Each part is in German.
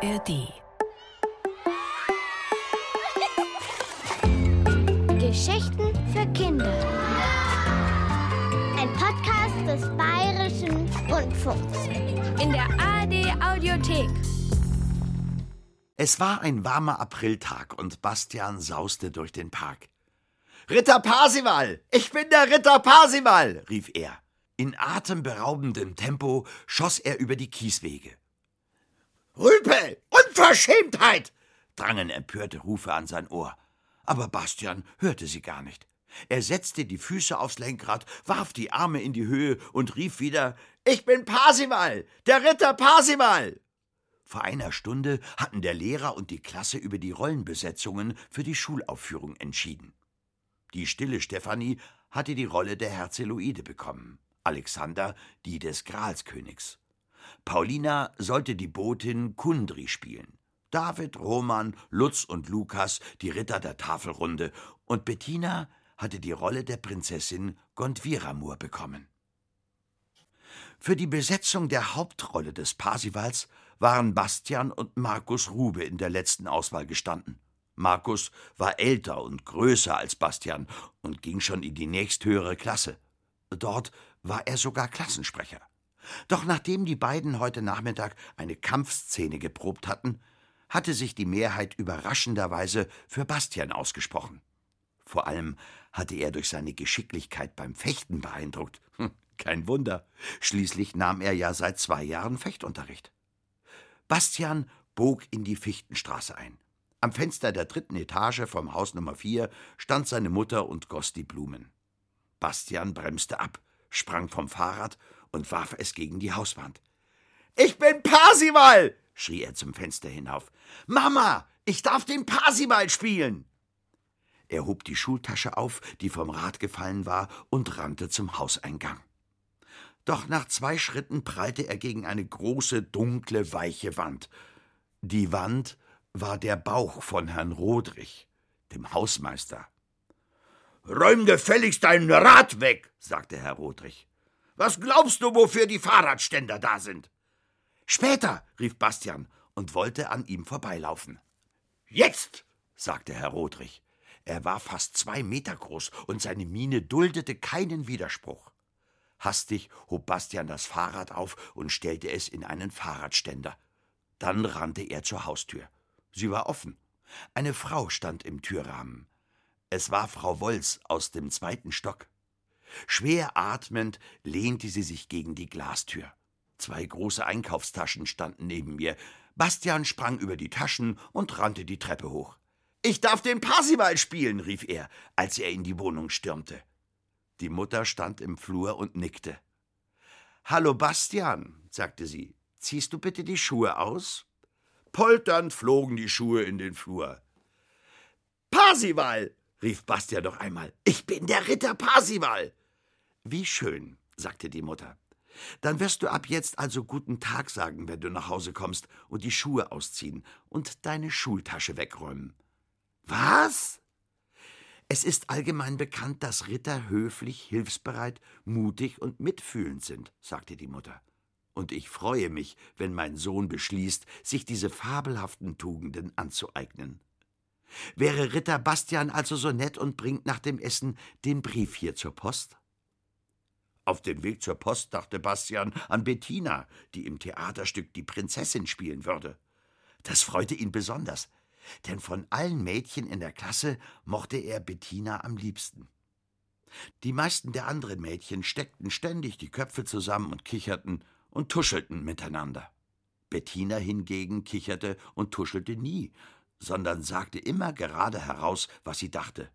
ARD. Geschichten für Kinder. Ein Podcast des Bayerischen Rundfunks. In der ARD Audiothek. Es war ein warmer Apriltag und Bastian sauste durch den Park. Ritter Parsival! Ich bin der Ritter Parsival! rief er. In atemberaubendem Tempo schoss er über die Kieswege. Rüpel! Unverschämtheit! drangen empörte Rufe an sein Ohr. Aber Bastian hörte sie gar nicht. Er setzte die Füße aufs Lenkrad, warf die Arme in die Höhe und rief wieder Ich bin Parsival, der Ritter Parsival. Vor einer Stunde hatten der Lehrer und die Klasse über die Rollenbesetzungen für die Schulaufführung entschieden. Die stille Stefanie hatte die Rolle der Herzeloide bekommen, Alexander die des Gralskönigs. Paulina sollte die Botin Kundri spielen. David, Roman, Lutz und Lukas die Ritter der Tafelrunde und Bettina hatte die Rolle der Prinzessin Gondwiramur bekommen. Für die Besetzung der Hauptrolle des Parsivals waren Bastian und Markus Rube in der letzten Auswahl gestanden. Markus war älter und größer als Bastian und ging schon in die nächsthöhere Klasse. Dort war er sogar Klassensprecher. Doch nachdem die beiden heute Nachmittag eine Kampfszene geprobt hatten, hatte sich die Mehrheit überraschenderweise für Bastian ausgesprochen. Vor allem hatte er durch seine Geschicklichkeit beim Fechten beeindruckt. Hm, kein Wunder. Schließlich nahm er ja seit zwei Jahren Fechtunterricht. Bastian bog in die Fichtenstraße ein. Am Fenster der dritten Etage vom Haus Nummer vier stand seine Mutter und goss die Blumen. Bastian bremste ab, sprang vom Fahrrad und warf es gegen die Hauswand. Ich bin Parsival! schrie er zum Fenster hinauf. Mama, ich darf den Parsival spielen! Er hob die Schultasche auf, die vom Rad gefallen war, und rannte zum Hauseingang. Doch nach zwei Schritten prallte er gegen eine große, dunkle, weiche Wand. Die Wand war der Bauch von Herrn Rodrich, dem Hausmeister. Räum gefälligst dein Rad weg, sagte Herr Rodrich. Was glaubst du, wofür die Fahrradständer da sind? Später, rief Bastian und wollte an ihm vorbeilaufen. Jetzt, sagte Herr Rodrich. Er war fast zwei Meter groß und seine Miene duldete keinen Widerspruch. Hastig hob Bastian das Fahrrad auf und stellte es in einen Fahrradständer. Dann rannte er zur Haustür. Sie war offen. Eine Frau stand im Türrahmen. Es war Frau Wolz aus dem zweiten Stock. Schwer atmend lehnte sie sich gegen die Glastür. Zwei große Einkaufstaschen standen neben mir. Bastian sprang über die Taschen und rannte die Treppe hoch. Ich darf den Parsival spielen, rief er, als er in die Wohnung stürmte. Die Mutter stand im Flur und nickte. Hallo, Bastian, sagte sie. Ziehst du bitte die Schuhe aus? Polternd flogen die Schuhe in den Flur. Parsival, rief Bastian noch einmal. Ich bin der Ritter Parsival. Wie schön, sagte die Mutter. Dann wirst du ab jetzt also guten Tag sagen, wenn du nach Hause kommst und die Schuhe ausziehen und deine Schultasche wegräumen. Was? Es ist allgemein bekannt, dass Ritter höflich, hilfsbereit, mutig und mitfühlend sind, sagte die Mutter. Und ich freue mich, wenn mein Sohn beschließt, sich diese fabelhaften Tugenden anzueignen. Wäre Ritter Bastian also so nett und bringt nach dem Essen den Brief hier zur Post? Auf dem Weg zur Post dachte Bastian an Bettina, die im Theaterstück die Prinzessin spielen würde. Das freute ihn besonders, denn von allen Mädchen in der Klasse mochte er Bettina am liebsten. Die meisten der anderen Mädchen steckten ständig die Köpfe zusammen und kicherten und tuschelten miteinander. Bettina hingegen kicherte und tuschelte nie, sondern sagte immer gerade heraus, was sie dachte.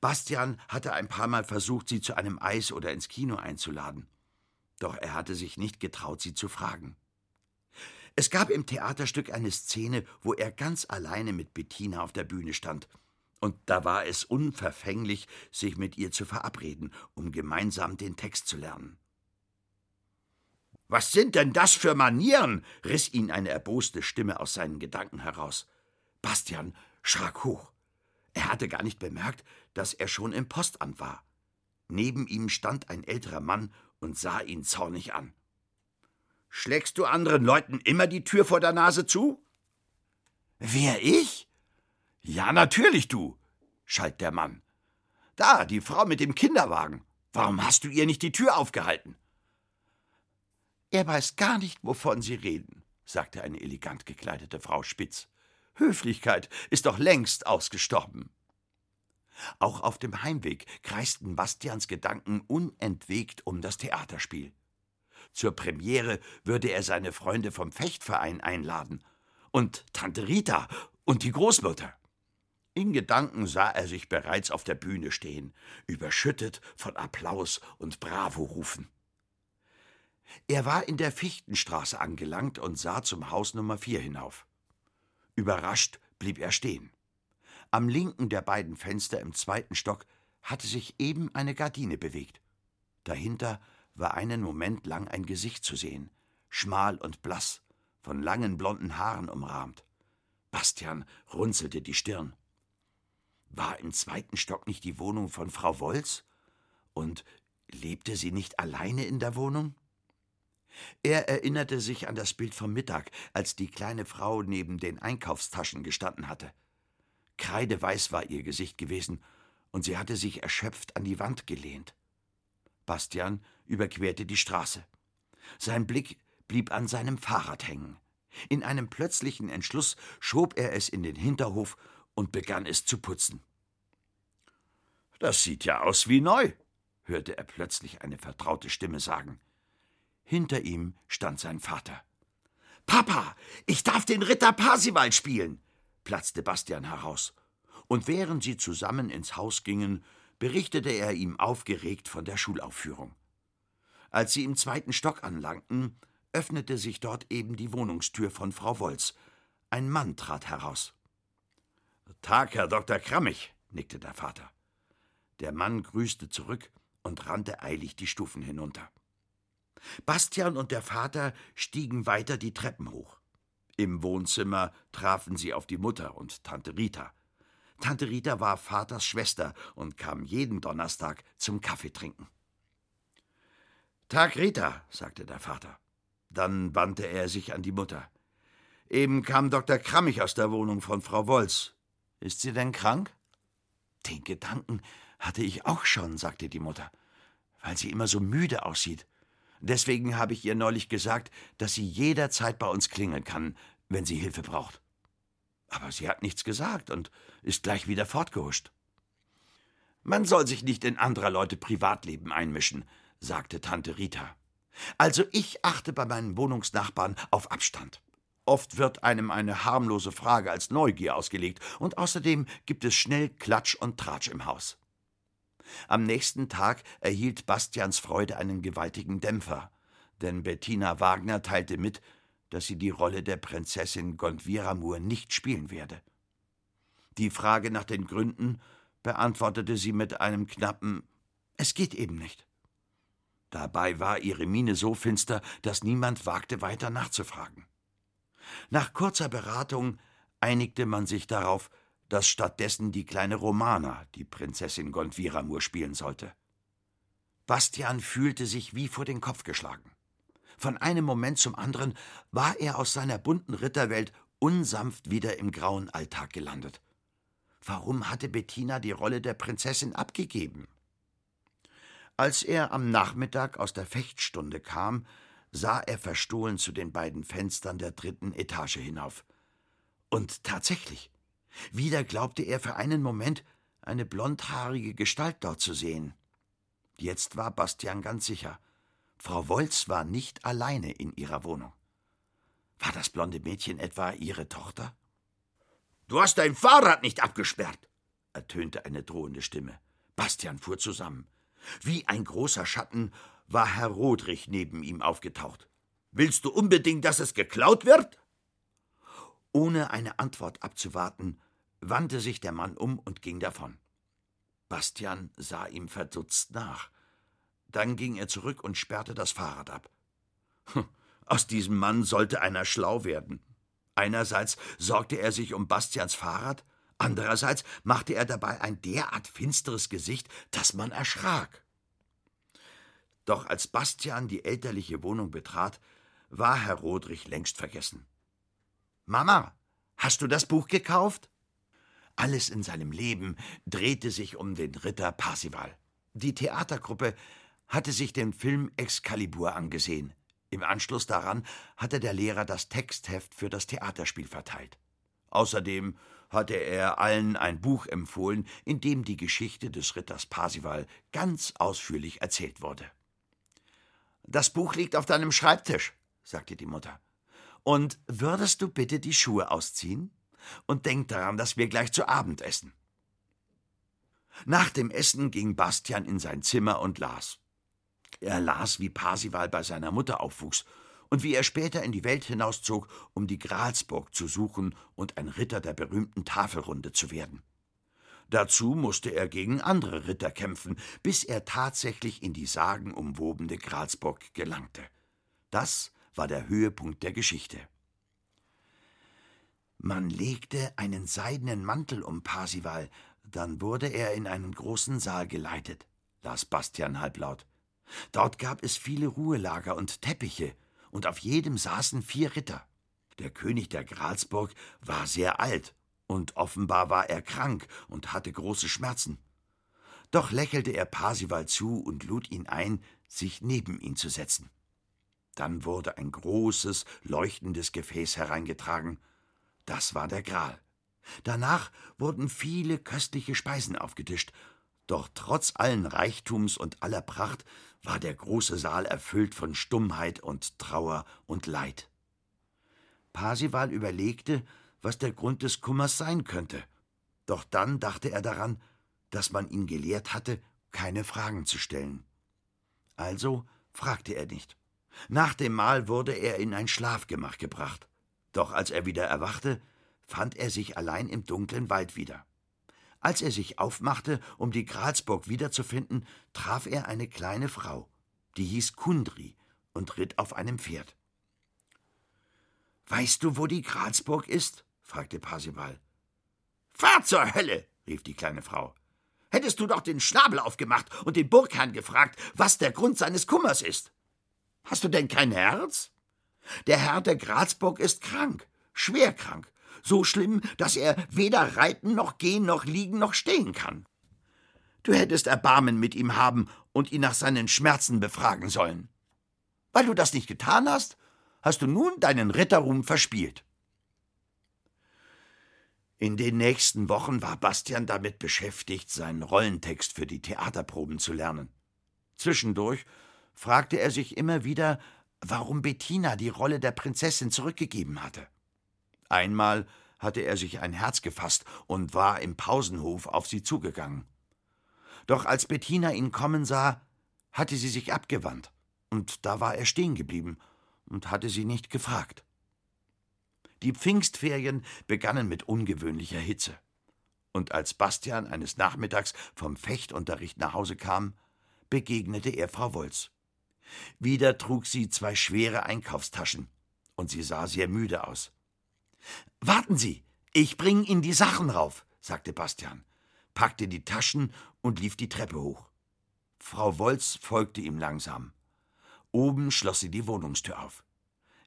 Bastian hatte ein paar Mal versucht, sie zu einem Eis oder ins Kino einzuladen. Doch er hatte sich nicht getraut, sie zu fragen. Es gab im Theaterstück eine Szene, wo er ganz alleine mit Bettina auf der Bühne stand. Und da war es unverfänglich, sich mit ihr zu verabreden, um gemeinsam den Text zu lernen. Was sind denn das für Manieren? riss ihn eine erboste Stimme aus seinen Gedanken heraus. Bastian schrak hoch. Er hatte gar nicht bemerkt, dass er schon im Postamt war. Neben ihm stand ein älterer Mann und sah ihn zornig an. Schlägst du anderen Leuten immer die Tür vor der Nase zu? Wer ich? Ja, natürlich du, schalt der Mann. Da, die Frau mit dem Kinderwagen. Warum hast du ihr nicht die Tür aufgehalten? Er weiß gar nicht, wovon Sie reden, sagte eine elegant gekleidete Frau spitz. Höflichkeit ist doch längst ausgestorben. Auch auf dem Heimweg kreisten Bastians Gedanken unentwegt um das Theaterspiel. Zur Premiere würde er seine Freunde vom Fechtverein einladen und Tante Rita und die Großmutter. In Gedanken sah er sich bereits auf der Bühne stehen, überschüttet von Applaus und Bravo-Rufen. Er war in der Fichtenstraße angelangt und sah zum Haus Nummer vier hinauf. Überrascht blieb er stehen. Am linken der beiden Fenster im zweiten Stock hatte sich eben eine Gardine bewegt. Dahinter war einen Moment lang ein Gesicht zu sehen, schmal und blass, von langen blonden Haaren umrahmt. Bastian runzelte die Stirn. War im zweiten Stock nicht die Wohnung von Frau Wolz? Und lebte sie nicht alleine in der Wohnung? Er erinnerte sich an das Bild vom Mittag, als die kleine Frau neben den Einkaufstaschen gestanden hatte. Kreideweiß war ihr Gesicht gewesen, und sie hatte sich erschöpft an die Wand gelehnt. Bastian überquerte die Straße. Sein Blick blieb an seinem Fahrrad hängen. In einem plötzlichen Entschluss schob er es in den Hinterhof und begann es zu putzen. Das sieht ja aus wie neu, hörte er plötzlich eine vertraute Stimme sagen. Hinter ihm stand sein Vater. Papa, ich darf den Ritter Parsival spielen, platzte Bastian heraus. Und während sie zusammen ins Haus gingen, berichtete er ihm aufgeregt von der Schulaufführung. Als sie im zweiten Stock anlangten, öffnete sich dort eben die Wohnungstür von Frau Wolz. Ein Mann trat heraus. Tag, Herr Dr. Krammig, nickte der Vater. Der Mann grüßte zurück und rannte eilig die Stufen hinunter. Bastian und der Vater stiegen weiter die Treppen hoch. Im Wohnzimmer trafen sie auf die Mutter und Tante Rita. Tante Rita war Vaters Schwester und kam jeden Donnerstag zum Kaffeetrinken. Tag, Rita, sagte der Vater. Dann wandte er sich an die Mutter. Eben kam Dr. Krammig aus der Wohnung von Frau Wolz. Ist sie denn krank? Den Gedanken hatte ich auch schon, sagte die Mutter, weil sie immer so müde aussieht. Deswegen habe ich ihr neulich gesagt, dass sie jederzeit bei uns klingeln kann, wenn sie Hilfe braucht. Aber sie hat nichts gesagt und ist gleich wieder fortgehuscht. Man soll sich nicht in anderer Leute Privatleben einmischen, sagte Tante Rita. Also ich achte bei meinen Wohnungsnachbarn auf Abstand. Oft wird einem eine harmlose Frage als Neugier ausgelegt, und außerdem gibt es schnell Klatsch und Tratsch im Haus. Am nächsten Tag erhielt Bastians Freude einen gewaltigen Dämpfer, denn Bettina Wagner teilte mit, dass sie die Rolle der Prinzessin Gondwiramur nicht spielen werde. Die Frage nach den Gründen beantwortete sie mit einem knappen Es geht eben nicht. Dabei war ihre Miene so finster, dass niemand wagte weiter nachzufragen. Nach kurzer Beratung einigte man sich darauf, dass stattdessen die kleine Romana die Prinzessin Gondwiramur spielen sollte. Bastian fühlte sich wie vor den Kopf geschlagen. Von einem Moment zum anderen war er aus seiner bunten Ritterwelt unsanft wieder im grauen Alltag gelandet. Warum hatte Bettina die Rolle der Prinzessin abgegeben? Als er am Nachmittag aus der Fechtstunde kam, sah er verstohlen zu den beiden Fenstern der dritten Etage hinauf. Und tatsächlich, wieder glaubte er für einen Moment, eine blondhaarige Gestalt dort zu sehen. Jetzt war Bastian ganz sicher. Frau Wolz war nicht alleine in ihrer Wohnung. War das blonde Mädchen etwa ihre Tochter? Du hast dein Fahrrad nicht abgesperrt, ertönte eine drohende Stimme. Bastian fuhr zusammen. Wie ein großer Schatten war Herr Rodrich neben ihm aufgetaucht. Willst du unbedingt, dass es geklaut wird? Ohne eine Antwort abzuwarten, wandte sich der Mann um und ging davon. Bastian sah ihm verdutzt nach. Dann ging er zurück und sperrte das Fahrrad ab. Hm, aus diesem Mann sollte einer schlau werden. Einerseits sorgte er sich um Bastians Fahrrad, andererseits machte er dabei ein derart finsteres Gesicht, dass man erschrak. Doch als Bastian die elterliche Wohnung betrat, war Herr Rodrich längst vergessen. Mama, Hast du das Buch gekauft? Alles in seinem Leben drehte sich um den Ritter Parsival. Die Theatergruppe hatte sich den Film Excalibur angesehen. Im Anschluss daran hatte der Lehrer das Textheft für das Theaterspiel verteilt. Außerdem hatte er allen ein Buch empfohlen, in dem die Geschichte des Ritters Parsival ganz ausführlich erzählt wurde. Das Buch liegt auf deinem Schreibtisch, sagte die Mutter. Und würdest du bitte die Schuhe ausziehen? Und denk daran, dass wir gleich zu Abend essen. Nach dem Essen ging Bastian in sein Zimmer und las. Er las, wie Parsival bei seiner Mutter aufwuchs und wie er später in die Welt hinauszog, um die Gralsburg zu suchen und ein Ritter der berühmten Tafelrunde zu werden. Dazu musste er gegen andere Ritter kämpfen, bis er tatsächlich in die sagenumwobene Gralsburg gelangte. Das war der Höhepunkt der Geschichte. Man legte einen seidenen Mantel um Parsival, dann wurde er in einen großen Saal geleitet, las Bastian halblaut. Dort gab es viele Ruhelager und Teppiche, und auf jedem saßen vier Ritter. Der König der Gralsburg war sehr alt, und offenbar war er krank und hatte große Schmerzen. Doch lächelte er Parsival zu und lud ihn ein, sich neben ihn zu setzen. Dann wurde ein großes, leuchtendes Gefäß hereingetragen. Das war der Gral. Danach wurden viele köstliche Speisen aufgetischt, doch trotz allen Reichtums und aller Pracht war der große Saal erfüllt von Stummheit und Trauer und Leid. Parsival überlegte, was der Grund des Kummers sein könnte. Doch dann dachte er daran, dass man ihn gelehrt hatte, keine Fragen zu stellen. Also fragte er nicht. Nach dem Mahl wurde er in ein Schlafgemach gebracht. Doch als er wieder erwachte, fand er sich allein im dunklen Wald wieder. Als er sich aufmachte, um die Gralsburg wiederzufinden, traf er eine kleine Frau, die hieß Kundri und ritt auf einem Pferd. Weißt du, wo die Gralsburg ist? fragte Parsival. Fahr zur Hölle! rief die kleine Frau. Hättest du doch den Schnabel aufgemacht und den Burgherrn gefragt, was der Grund seines Kummers ist. Hast du denn kein Herz? Der Herr der Gralsburg ist krank, schwer krank, so schlimm, dass er weder reiten noch gehen noch liegen noch stehen kann. Du hättest Erbarmen mit ihm haben und ihn nach seinen Schmerzen befragen sollen. Weil du das nicht getan hast, hast du nun deinen Ritterruhm verspielt. In den nächsten Wochen war Bastian damit beschäftigt, seinen Rollentext für die Theaterproben zu lernen. Zwischendurch fragte er sich immer wieder, warum Bettina die Rolle der Prinzessin zurückgegeben hatte. Einmal hatte er sich ein Herz gefasst und war im Pausenhof auf sie zugegangen. Doch als Bettina ihn kommen sah, hatte sie sich abgewandt, und da war er stehen geblieben und hatte sie nicht gefragt. Die Pfingstferien begannen mit ungewöhnlicher Hitze. Und als Bastian eines Nachmittags vom Fechtunterricht nach Hause kam, begegnete er Frau Wolz. Wieder trug sie zwei schwere Einkaufstaschen, und sie sah sehr müde aus. Warten Sie, ich bring Ihnen die Sachen rauf, sagte Bastian, packte die Taschen und lief die Treppe hoch. Frau Wolz folgte ihm langsam. Oben schloss sie die Wohnungstür auf.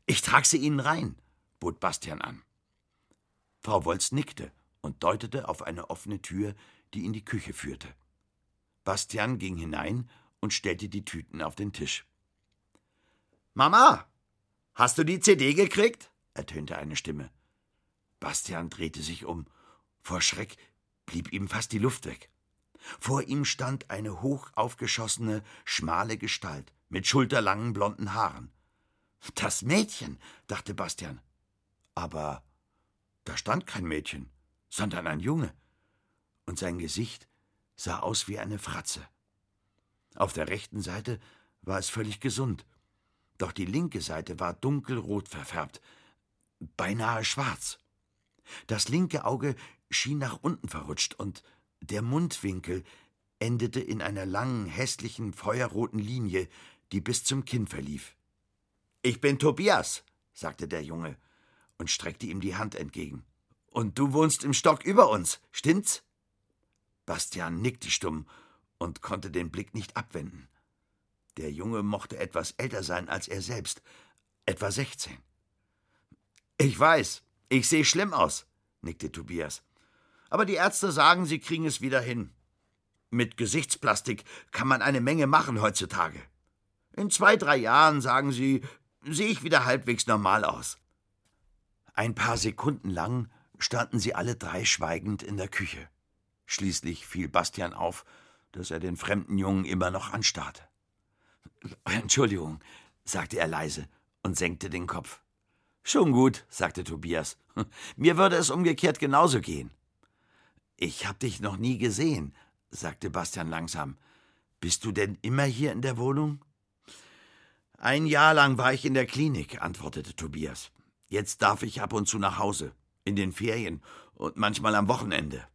Ich trag sie Ihnen rein, bot Bastian an. Frau Wolz nickte und deutete auf eine offene Tür, die in die Küche führte. Bastian ging hinein und stellte die Tüten auf den Tisch. Mama, hast du die CD gekriegt? ertönte eine Stimme. Bastian drehte sich um. Vor Schreck blieb ihm fast die Luft weg. Vor ihm stand eine hoch aufgeschossene, schmale Gestalt mit schulterlangen blonden Haaren. Das Mädchen, dachte Bastian. Aber da stand kein Mädchen, sondern ein Junge. Und sein Gesicht sah aus wie eine Fratze. Auf der rechten Seite war es völlig gesund, doch die linke Seite war dunkelrot verfärbt, beinahe schwarz. Das linke Auge schien nach unten verrutscht und der Mundwinkel endete in einer langen, hässlichen, feuerroten Linie, die bis zum Kinn verlief. Ich bin Tobias, sagte der Junge und streckte ihm die Hand entgegen. Und du wohnst im Stock über uns, stimmt's? Bastian nickte stumm und konnte den Blick nicht abwenden. Der Junge mochte etwas älter sein als er selbst, etwa sechzehn. Ich weiß, Ich sehe schlimm aus, nickte Tobias. Aber die Ärzte sagen, sie kriegen es wieder hin. Mit Gesichtsplastik kann man eine Menge machen heutzutage. In zwei, drei Jahren, sagen sie, sehe ich wieder halbwegs normal aus. Ein paar Sekunden lang standen sie alle drei schweigend in der Küche. Schließlich fiel Bastian auf, dass er den fremden Jungen immer noch anstarrte. Entschuldigung, sagte er leise und senkte den Kopf. Schon gut, sagte Tobias. Mir würde es umgekehrt genauso gehen. Ich hab dich noch nie gesehen, sagte Bastian langsam. Bist du denn immer hier in der Wohnung? Ein Jahr lang war ich in der Klinik, antwortete Tobias. Jetzt darf ich ab und zu nach Hause, in den Ferien und manchmal am Wochenende.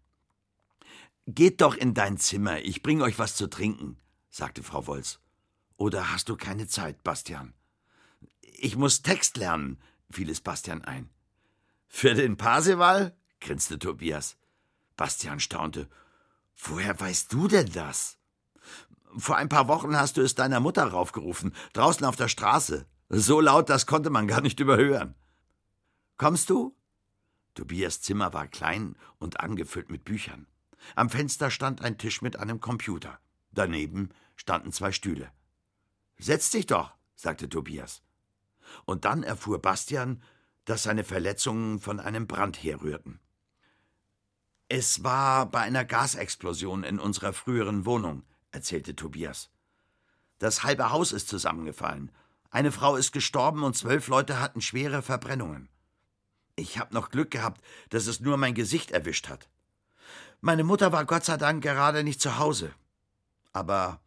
Geht doch in dein Zimmer, ich bring euch was zu trinken, sagte Frau Wolz. Oder hast du keine Zeit, Bastian? Ich muss Text lernen, fiel es Bastian ein. Für den Parseval? grinste Tobias. Bastian staunte. Woher weißt du denn das? Vor ein paar Wochen hast du es deiner Mutter raufgerufen, draußen auf der Straße. So laut, das konnte man gar nicht überhören. Kommst du? Tobias Zimmer war klein und angefüllt mit Büchern. Am Fenster stand ein Tisch mit einem Computer. Daneben standen zwei Stühle. Setz dich doch, sagte Tobias. Und dann erfuhr Bastian, dass seine Verletzungen von einem Brand herrührten. Es war bei einer Gasexplosion in unserer früheren Wohnung, erzählte Tobias. Das halbe Haus ist zusammengefallen. Eine Frau ist gestorben und zwölf Leute hatten schwere Verbrennungen. Ich habe noch Glück gehabt, dass es nur mein Gesicht erwischt hat. Meine Mutter war Gott sei Dank gerade nicht zu Hause. Aber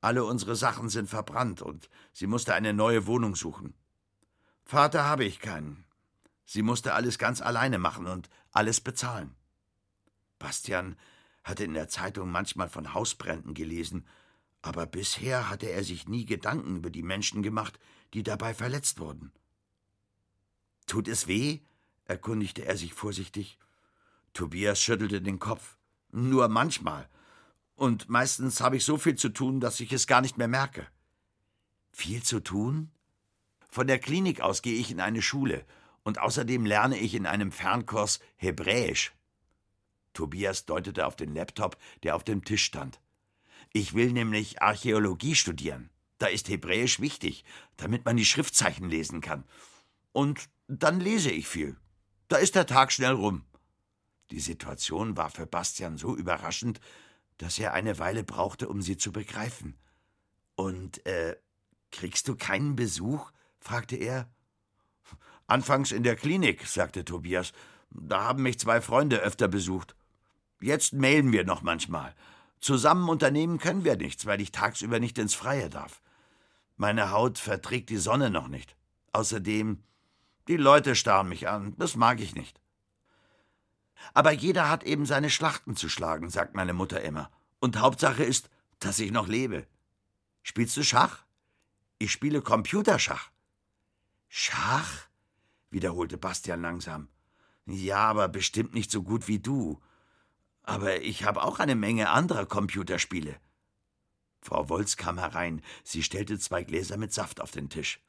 alle unsere Sachen sind verbrannt und sie musste eine neue Wohnung suchen. Vater habe ich keinen. Sie musste alles ganz alleine machen und alles bezahlen. Bastian hatte in der Zeitung manchmal von Hausbränden gelesen, aber bisher hatte er sich nie Gedanken über die Menschen gemacht, die dabei verletzt wurden. Tut es weh? erkundigte er sich vorsichtig. Tobias schüttelte den Kopf. Nur manchmal. Und meistens habe ich so viel zu tun, dass ich es gar nicht mehr merke. Viel zu tun? Von der Klinik aus gehe ich in eine Schule und außerdem lerne ich in einem Fernkurs Hebräisch. Tobias deutete auf den Laptop, der auf dem Tisch stand. Ich will nämlich Archäologie studieren. Da ist Hebräisch wichtig, damit man die Schriftzeichen lesen kann. Und dann lese ich viel. Da ist der Tag schnell rum. Die Situation war für Bastian so überraschend, dass er eine Weile brauchte, um sie zu begreifen. Und, äh, kriegst du keinen Besuch? fragte er. Anfangs in der Klinik, sagte Tobias. Da haben mich zwei Freunde öfter besucht. Jetzt mailen wir noch manchmal. Zusammen unternehmen können wir nichts, weil ich tagsüber nicht ins Freie darf. Meine Haut verträgt die Sonne noch nicht. Außerdem, die Leute starren mich an, das mag ich nicht. Aber jeder hat eben seine Schlachten zu schlagen, sagt meine Mutter immer. Und Hauptsache ist, dass ich noch lebe. Spielst du Schach? Ich spiele Computerschach. Schach? wiederholte Bastian langsam. Ja, aber bestimmt nicht so gut wie du. Aber ich habe auch eine Menge anderer Computerspiele. Frau Wolz kam herein. Sie stellte zwei Gläser mit Saft auf den Tisch.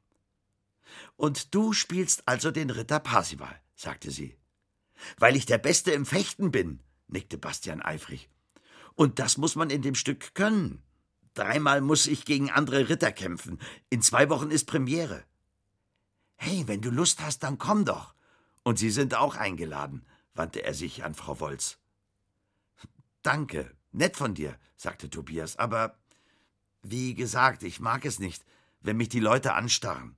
Und du spielst also den Ritter Parsival, sagte sie. Weil ich der Beste im Fechten bin, nickte Bastian eifrig. Und das muss man in dem Stück können. Dreimal muss ich gegen andere Ritter kämpfen. In zwei Wochen ist Premiere. Hey, wenn du Lust hast, dann komm doch. Und Sie sind auch eingeladen, wandte er sich an Frau Wolz. Danke, nett von dir, sagte Tobias, aber wie gesagt, ich mag es nicht, wenn mich die Leute anstarren.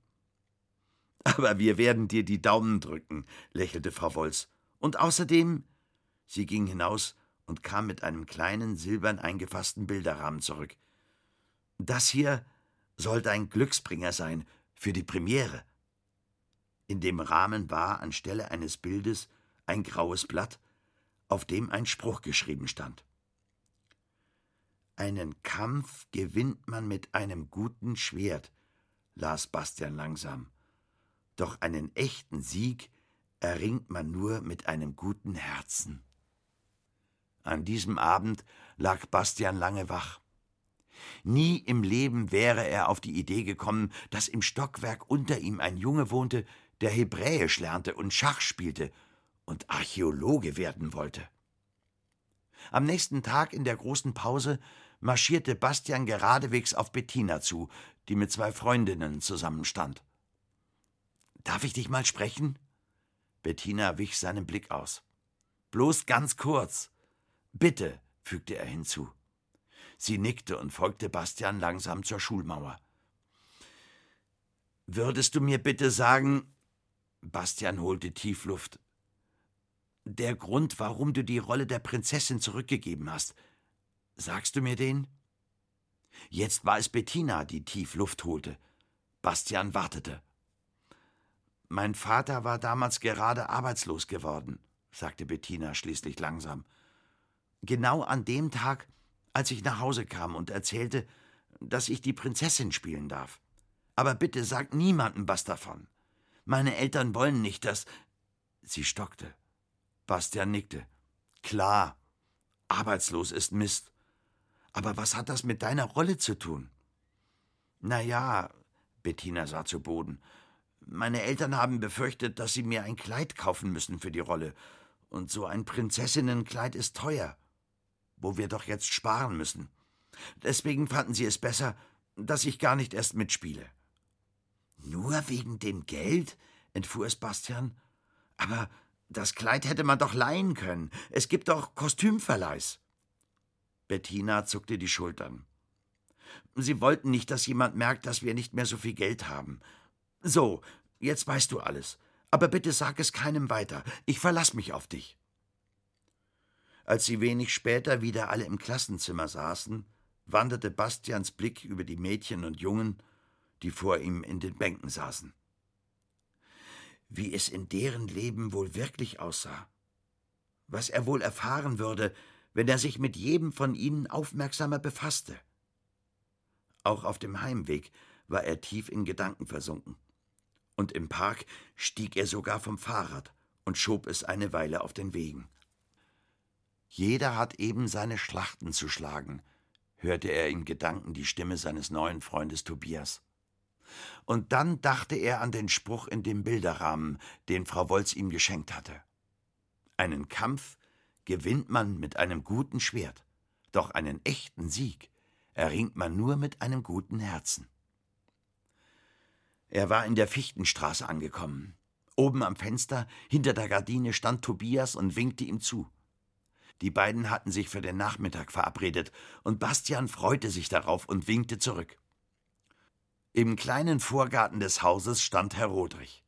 Aber wir werden dir die Daumen drücken, lächelte Frau Wolz. Und außerdem. Sie ging hinaus und kam mit einem kleinen silbern eingefassten Bilderrahmen zurück. Das hier sollte ein Glücksbringer sein für die Premiere. In dem Rahmen war anstelle eines Bildes ein graues Blatt, auf dem ein Spruch geschrieben stand. Einen Kampf gewinnt man mit einem guten Schwert, las Bastian langsam. Doch einen echten Sieg erringt man nur mit einem guten Herzen. An diesem Abend lag Bastian lange wach. Nie im Leben wäre er auf die Idee gekommen, dass im Stockwerk unter ihm ein Junge wohnte, der Hebräisch lernte und Schach spielte und Archäologe werden wollte. Am nächsten Tag in der großen Pause marschierte Bastian geradewegs auf Bettina zu, die mit zwei Freundinnen zusammenstand. Darf ich dich mal sprechen? Bettina wich seinem Blick aus. Bloß ganz kurz. Bitte, fügte er hinzu. Sie nickte und folgte Bastian langsam zur Schulmauer. Würdest du mir bitte sagen, Bastian holte tief Luft, der Grund, warum du die Rolle der Prinzessin zurückgegeben hast, sagst du mir den? Jetzt war es Bettina, die tief Luft holte. Bastian wartete. Mein Vater war damals gerade arbeitslos geworden, sagte Bettina schließlich langsam. Genau an dem Tag, als ich nach Hause kam und erzählte, dass ich die Prinzessin spielen darf. Aber bitte sag niemandem was davon. Meine Eltern wollen nicht, dass. Sie stockte. Bastian nickte. Klar, arbeitslos ist Mist. Aber was hat das mit deiner Rolle zu tun? Na ja, Bettina sah zu Boden. Meine Eltern haben befürchtet, dass sie mir ein Kleid kaufen müssen für die Rolle. Und so ein Prinzessinnenkleid ist teuer. Wo wir doch jetzt sparen müssen. Deswegen fanden sie es besser, dass ich gar nicht erst mitspiele. Nur wegen dem Geld? entfuhr es Bastian. Aber das Kleid hätte man doch leihen können. Es gibt doch Kostümverleihs. Bettina zuckte die Schultern. Sie wollten nicht, dass jemand merkt, dass wir nicht mehr so viel Geld haben. So, jetzt weißt du alles. Aber bitte sag es keinem weiter. Ich verlass mich auf dich. Als sie wenig später wieder alle im Klassenzimmer saßen, wanderte Bastians Blick über die Mädchen und Jungen, die vor ihm in den Bänken saßen wie es in deren Leben wohl wirklich aussah, was er wohl erfahren würde, wenn er sich mit jedem von ihnen aufmerksamer befasste. Auch auf dem Heimweg war er tief in Gedanken versunken, und im Park stieg er sogar vom Fahrrad und schob es eine Weile auf den Wegen. Jeder hat eben seine Schlachten zu schlagen, hörte er in Gedanken die Stimme seines neuen Freundes Tobias. Und dann dachte er an den Spruch in dem Bilderrahmen, den Frau Wolz ihm geschenkt hatte. Einen Kampf gewinnt man mit einem guten Schwert, doch einen echten Sieg erringt man nur mit einem guten Herzen. Er war in der Fichtenstraße angekommen. Oben am Fenster, hinter der Gardine, stand Tobias und winkte ihm zu. Die beiden hatten sich für den Nachmittag verabredet, und Bastian freute sich darauf und winkte zurück. Im kleinen Vorgarten des Hauses stand Herr Rodrich.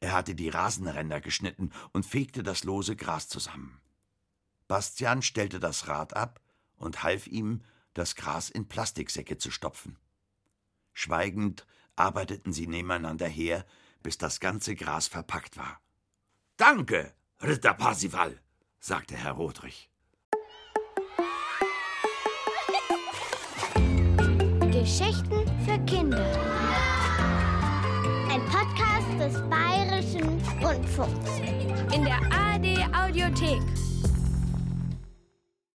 Er hatte die Rasenränder geschnitten und fegte das lose Gras zusammen. Bastian stellte das Rad ab und half ihm, das Gras in Plastiksäcke zu stopfen. Schweigend arbeiteten sie nebeneinander her, bis das ganze Gras verpackt war. Danke, Ritter Parsival, sagte Herr Rodrich. Geschichten für Kinder. Ein Podcast des Bayerischen Rundfunks. In der ARD Audiothek.